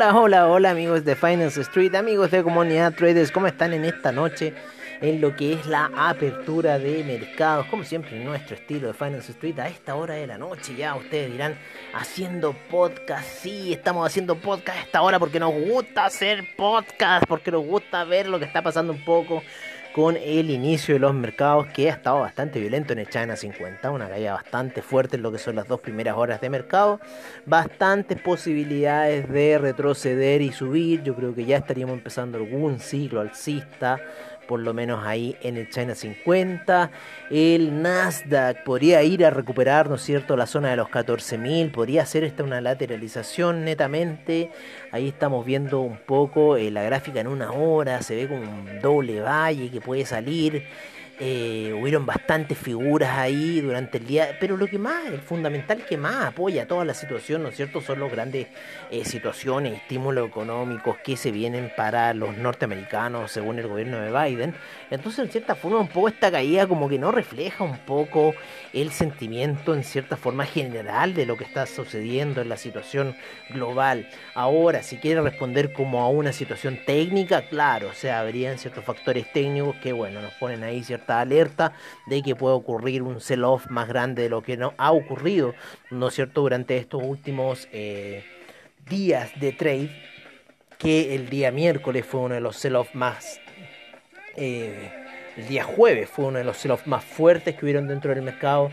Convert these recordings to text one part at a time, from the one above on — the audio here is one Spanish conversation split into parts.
Hola, hola, hola amigos de Finance Street, amigos de Comunidad Traders, ¿cómo están en esta noche? En lo que es la apertura de mercados, como siempre nuestro estilo de Finance Street, a esta hora de la noche ya ustedes dirán, haciendo podcast, sí, estamos haciendo podcast esta hora porque nos gusta hacer podcast, porque nos gusta ver lo que está pasando un poco con el inicio de los mercados que ha estado bastante violento en el China 50, una caída bastante fuerte en lo que son las dos primeras horas de mercado, bastantes posibilidades de retroceder y subir, yo creo que ya estaríamos empezando algún ciclo alcista por lo menos ahí en el China 50. El Nasdaq podría ir a recuperar, ¿no es cierto?, la zona de los 14.000, podría hacer esta una lateralización netamente. Ahí estamos viendo un poco eh, la gráfica en una hora, se ve como un doble valle que puede salir. Eh, hubieron bastantes figuras ahí durante el día, pero lo que más, el fundamental que más apoya toda la situación, ¿no es cierto?, son los grandes eh, situaciones, estímulos económicos que se vienen para los norteamericanos según el gobierno de Biden. Entonces, en cierta forma, un poco esta caída como que no refleja un poco el sentimiento, en cierta forma general, de lo que está sucediendo en la situación global. Ahora, si quiere responder como a una situación técnica, claro, o sea, habrían ciertos factores técnicos que, bueno, nos ponen ahí alerta de que puede ocurrir un sell-off más grande de lo que no ha ocurrido, ¿no es cierto?, durante estos últimos eh, días de trade, que el día miércoles fue uno de los sell-off más... Eh, el día jueves fue uno de los sell-off más fuertes que hubieron dentro del mercado.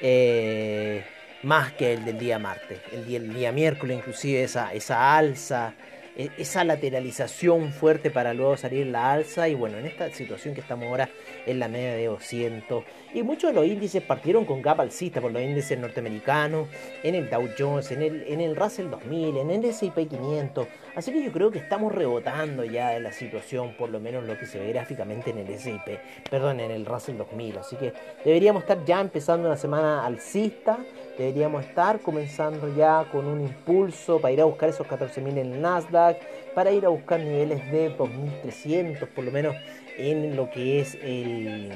Eh, más que el del día martes. El día, el día miércoles, inclusive, esa, esa alza esa lateralización fuerte para luego salir la alza y bueno, en esta situación que estamos ahora en la media de 200 y muchos de los índices partieron con gap alcista por los índices norteamericanos, en el Dow Jones, en el, en el Russell 2000, en el S&P 500, así que yo creo que estamos rebotando ya de la situación, por lo menos lo que se ve gráficamente en el S&P, perdón, en el Russell 2000, así que deberíamos estar ya empezando una semana alcista, deberíamos estar comenzando ya con un impulso para ir a buscar esos 14.000 en el Nasdaq, para ir a buscar niveles de 2.300 por lo menos en lo que es el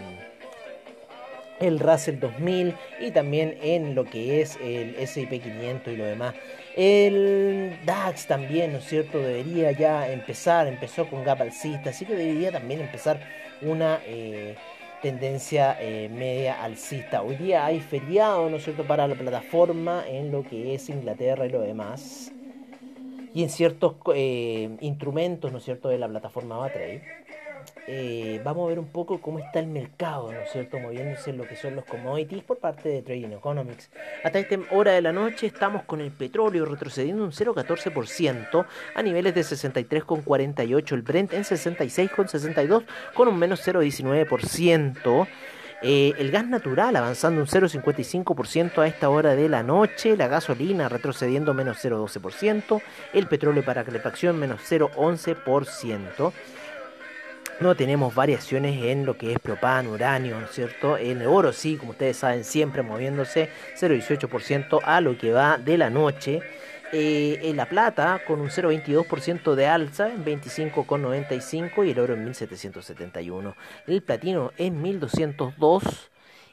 el Russell 2000 y también en lo que es el S&P 500 y lo demás. El DAX también, ¿no es cierto? Debería ya empezar, empezó con gap alcista, así que debería también empezar una eh, tendencia eh, media alcista. Hoy día hay feriado, ¿no es cierto?, para la plataforma en lo que es Inglaterra y lo demás. Y en ciertos eh, instrumentos, ¿no es cierto?, de la plataforma Batrade. Eh, vamos a ver un poco cómo está el mercado, ¿no es cierto?, moviéndose en lo que son los commodities por parte de Trading Economics. Hasta esta hora de la noche estamos con el petróleo retrocediendo un 0,14% a niveles de 63,48, el Brent en 66,62 con un menos 0,19%. Eh, el gas natural avanzando un 0,55% a esta hora de la noche, la gasolina retrocediendo menos 0,12%, el petróleo para calefacción menos 0,11% no tenemos variaciones en lo que es propano, uranio, ¿no es cierto? En el oro sí, como ustedes saben, siempre moviéndose 0,18% a lo que va de la noche. Eh, en la plata con un 0,22% de alza en 25,95 y el oro en 1771. El platino en 1202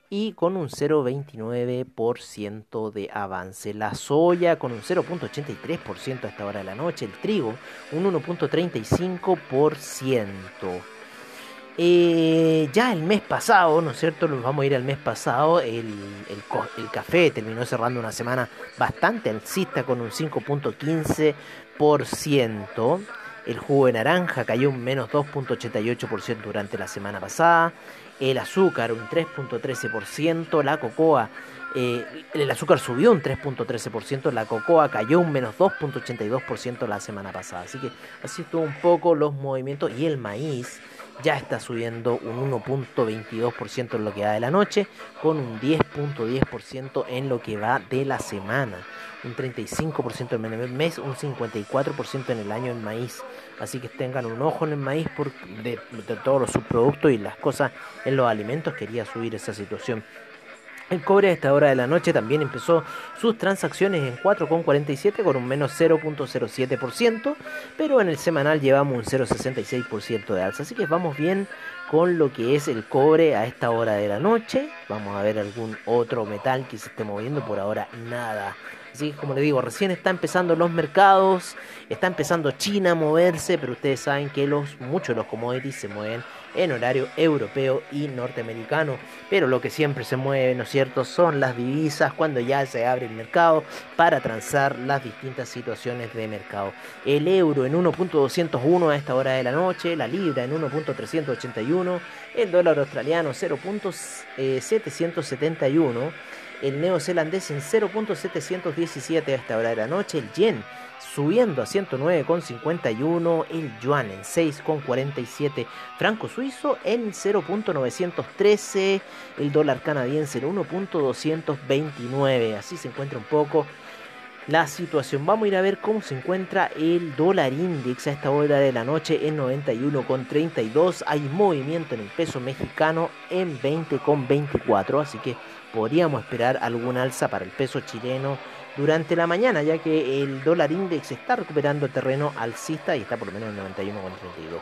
y con un 0,29% de avance. La soya con un 0,83% a esta hora de la noche. El trigo un 1,35%. Eh, ya el mes pasado, ¿no es cierto? Nos vamos a ir al mes pasado. El, café terminó cerrando una semana bastante alcista con un 5.15%. El jugo de naranja cayó un menos 2.88% durante la semana pasada. El azúcar un 3.13%. La cocoa, eh, el azúcar subió un 3.13%. La cocoa cayó un menos 2.82% la semana pasada. Así que así estuvo un poco los movimientos. Y el maíz ya está subiendo un 1.22% en lo que va de la noche, con un 10.10% en lo que va de la semana, un 35% en el mes, un 54% en el año en maíz. Así que tengan un ojo en el maíz por, de, de todos los subproductos y las cosas en los alimentos. Quería subir esa situación el cobre a esta hora de la noche también empezó sus transacciones en 4,47 con un menos 0.07%, pero en el semanal llevamos un 0.66% de alza, así que vamos bien con lo que es el cobre a esta hora de la noche. Vamos a ver algún otro metal que se esté moviendo, por ahora nada Así que como le digo, recién está empezando los mercados, está empezando China a moverse, pero ustedes saben que los, muchos de los commodities se mueven en horario europeo y norteamericano. Pero lo que siempre se mueve, ¿no es cierto?, son las divisas cuando ya se abre el mercado para transar las distintas situaciones de mercado. El euro en 1.201 a esta hora de la noche, la libra en 1.381, el dólar australiano 0.771 el neozelandés en 0.717 a esta hora de la noche, el yen subiendo a 109,51, el yuan en 6,47, franco suizo en 0.913, el dólar canadiense en 1.229, así se encuentra un poco la situación. Vamos a ir a ver cómo se encuentra el dólar index a esta hora de la noche en 91,32. Hay movimiento en el peso mexicano en 20,24. Así que podríamos esperar algún alza para el peso chileno durante la mañana, ya que el dólar index está recuperando terreno alcista y está por lo menos en 91,32.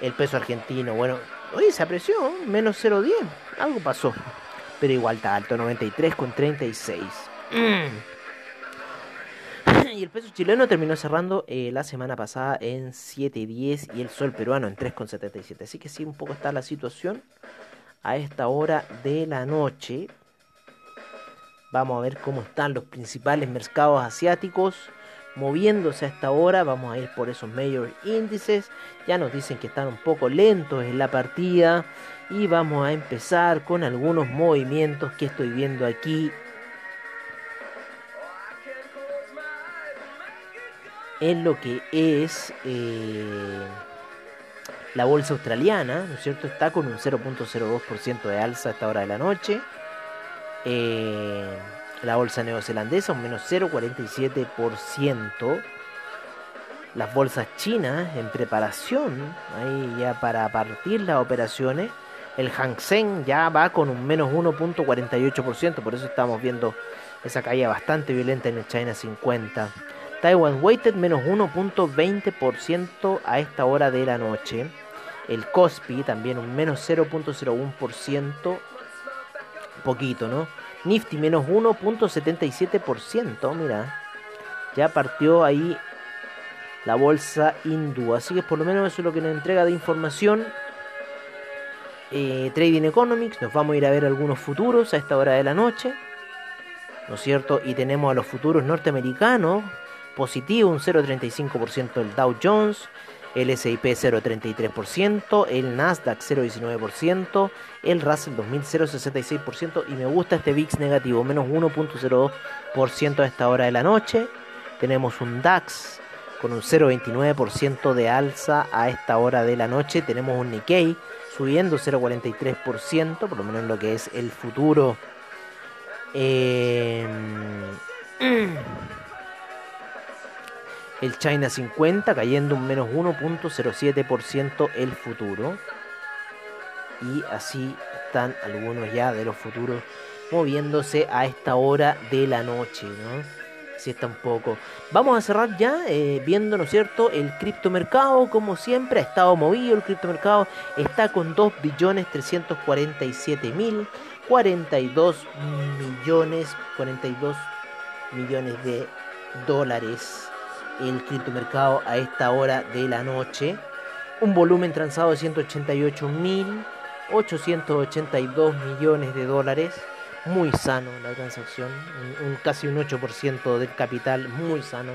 El peso argentino, bueno, hoy se apreció, menos 0,10, algo pasó, pero igual está alto, 93,36. Y el peso chileno terminó cerrando eh, la semana pasada en 7.10 y el sol peruano en 3.77. Así que sí, un poco está la situación a esta hora de la noche. Vamos a ver cómo están los principales mercados asiáticos moviéndose a esta hora. Vamos a ir por esos mayor índices. Ya nos dicen que están un poco lentos en la partida. Y vamos a empezar con algunos movimientos que estoy viendo aquí en lo que es eh, la bolsa australiana, ¿no es cierto? Está con un 0.02% de alza a esta hora de la noche. Eh, la bolsa neozelandesa un menos 0.47%. Las bolsas chinas en preparación, ahí ya para partir las operaciones. El Hang Seng ya va con un menos 1.48%, por eso estamos viendo esa caída bastante violenta en el China 50. Taiwan Weighted menos 1.20% a esta hora de la noche. El Cospi también un menos 0.01%. Poquito, ¿no? Nifty menos 1.77%. Mira. Ya partió ahí la bolsa hindú. Así que por lo menos eso es lo que nos entrega de información. Eh, Trading Economics. Nos vamos a ir a ver algunos futuros a esta hora de la noche. ¿No es cierto? Y tenemos a los futuros norteamericanos positivo, un 0,35% el Dow Jones, el S&P 0,33%, el Nasdaq 0,19%, el Russell 2000 0,66% y me gusta este VIX negativo, menos 1,02% a esta hora de la noche. Tenemos un DAX con un 0,29% de alza a esta hora de la noche. Tenemos un Nikkei subiendo 0,43%, por lo menos en lo que es el futuro. Eh... el China 50 cayendo un menos 1.07% el futuro. Y así están algunos ya de los futuros moviéndose a esta hora de la noche, ¿no? Así está un poco. Vamos a cerrar ya eh, viendo, ¿no es cierto? El criptomercado, como siempre, ha estado movido. El criptomercado está con 2 billones 347 mil 42 millones 42 millones de dólares el criptomercado a esta hora de la noche. Un volumen transado de 188.882 millones de dólares. Muy sano la transacción, un, casi un 8% del capital, muy sano.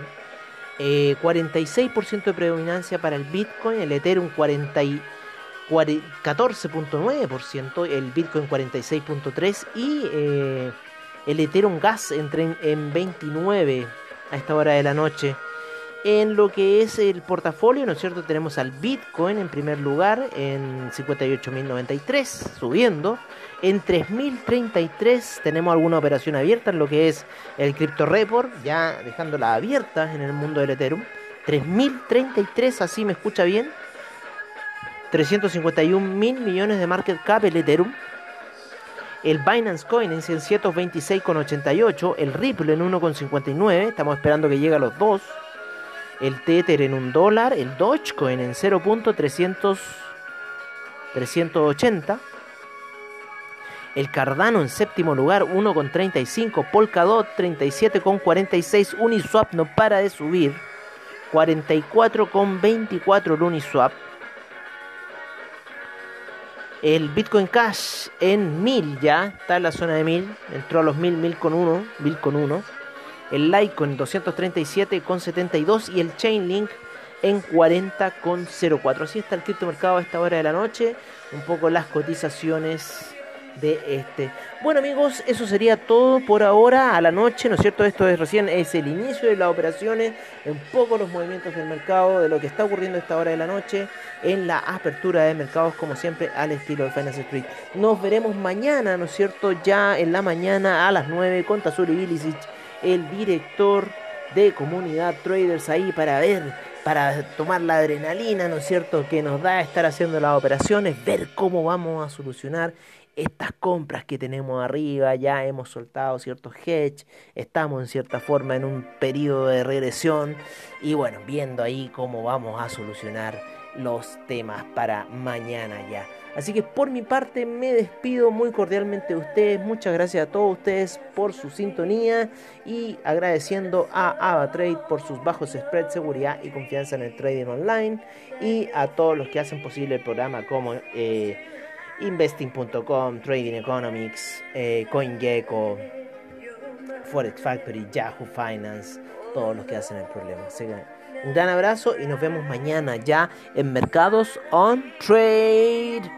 46% eh, de predominancia para el Bitcoin, el Ethereum 14.9%, el Bitcoin 46.3% y eh, el Ethereum Gas entra en 29 a esta hora de la noche. En lo que es el portafolio, ¿no es cierto? Tenemos al Bitcoin en primer lugar en 58.093, subiendo. En 3.033 tenemos alguna operación abierta en lo que es el Crypto Report, ya dejándola abierta en el mundo del Ethereum. 3.033, así me escucha bien. 351 mil millones de market cap el Ethereum. El Binance Coin en 626,88. El Ripple en 1,59. Estamos esperando que llegue a los dos el Tether en un dólar, el Dogecoin en 0.380, El Cardano en séptimo lugar, 1,35. Polkadot 37,46. Uniswap no para de subir. 44,24 el Uniswap. El Bitcoin Cash en 1000 ya, está en la zona de 1000, entró a los 1000, 1000 con 1, 1000 con 1. El Litecoin 237,72 y el Chainlink en 40,04. Así está el criptomercado a esta hora de la noche. Un poco las cotizaciones de este. Bueno amigos, eso sería todo por ahora a la noche, ¿no es cierto? Esto es recién es el inicio de las operaciones, un poco los movimientos del mercado, de lo que está ocurriendo a esta hora de la noche, en la apertura de mercados como siempre al estilo de Finance Street. Nos veremos mañana, ¿no es cierto? Ya en la mañana a las 9 con Tazuri el director de comunidad traders ahí para ver para tomar la adrenalina, ¿no es cierto?, que nos da estar haciendo las operaciones, ver cómo vamos a solucionar estas compras que tenemos arriba, ya hemos soltado ciertos hedge, estamos en cierta forma en un periodo de regresión y bueno, viendo ahí cómo vamos a solucionar los temas para mañana ya. Así que por mi parte me despido muy cordialmente de ustedes. Muchas gracias a todos ustedes por su sintonía y agradeciendo a AvaTrade por sus bajos spreads, seguridad y confianza en el trading online y a todos los que hacen posible el programa como eh, Investing.com, Trading Economics, eh, CoinGecko, Forex Factory, Yahoo Finance, todos los que hacen el problema. Un gran abrazo y nos vemos mañana ya en Mercados on Trade.